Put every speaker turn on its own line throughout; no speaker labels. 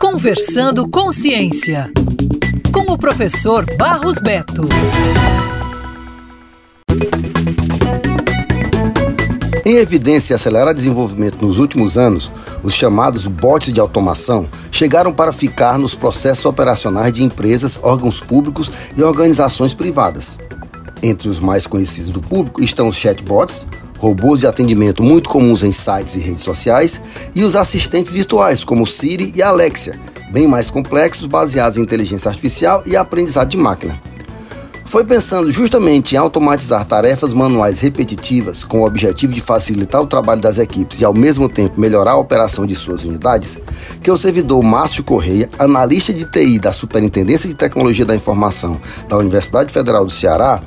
Conversando com Ciência, com o professor Barros Beto.
Em evidência acelerar desenvolvimento nos últimos anos, os chamados bots de automação chegaram para ficar nos processos operacionais de empresas, órgãos públicos e organizações privadas. Entre os mais conhecidos do público estão os chatbots, robôs de atendimento muito comuns em sites e redes sociais, e os assistentes virtuais, como Siri e Alexia, bem mais complexos, baseados em inteligência artificial e aprendizado de máquina. Foi pensando justamente em automatizar tarefas manuais repetitivas com o objetivo de facilitar o trabalho das equipes e ao mesmo tempo melhorar a operação de suas unidades, que o servidor Márcio Correia, analista de TI da Superintendência de Tecnologia da Informação da Universidade Federal do Ceará,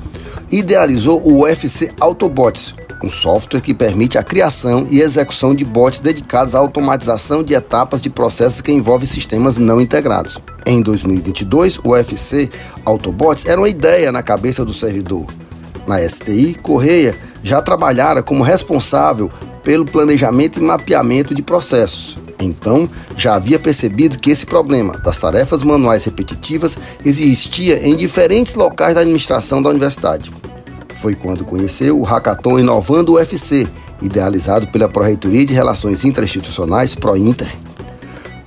idealizou o UFC Autobots, um software que permite a criação e execução de bots dedicados à automatização de etapas de processos que envolvem sistemas não integrados. Em 2022, o UFC Autobots era uma ideia na cabeça do servidor. Na STI, Correia já trabalhara como responsável pelo planejamento e mapeamento de processos. Então, já havia percebido que esse problema das tarefas manuais repetitivas existia em diferentes locais da administração da universidade. Foi quando conheceu o Hackathon Inovando UFC, idealizado pela Pró-Reitoria de Relações Interinstitucionais Pro-Inter.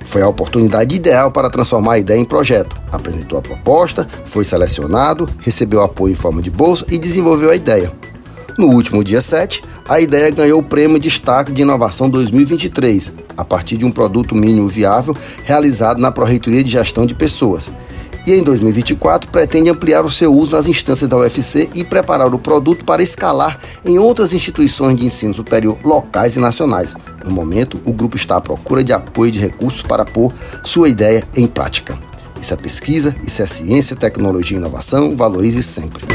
Foi a oportunidade ideal para transformar a ideia em projeto. Apresentou a proposta, foi selecionado, recebeu apoio em forma de bolsa e desenvolveu a ideia. No último dia 7, a ideia ganhou o Prêmio Destaque de Inovação 2023, a partir de um produto mínimo viável realizado na Pró-Reitoria de Gestão de Pessoas e em 2024 pretende ampliar o seu uso nas instâncias da UFC e preparar o produto para escalar em outras instituições de ensino superior locais e nacionais. No momento, o grupo está à procura de apoio de recursos para pôr sua ideia em prática. Isso é pesquisa, isso é ciência, tecnologia e inovação. Valorize sempre.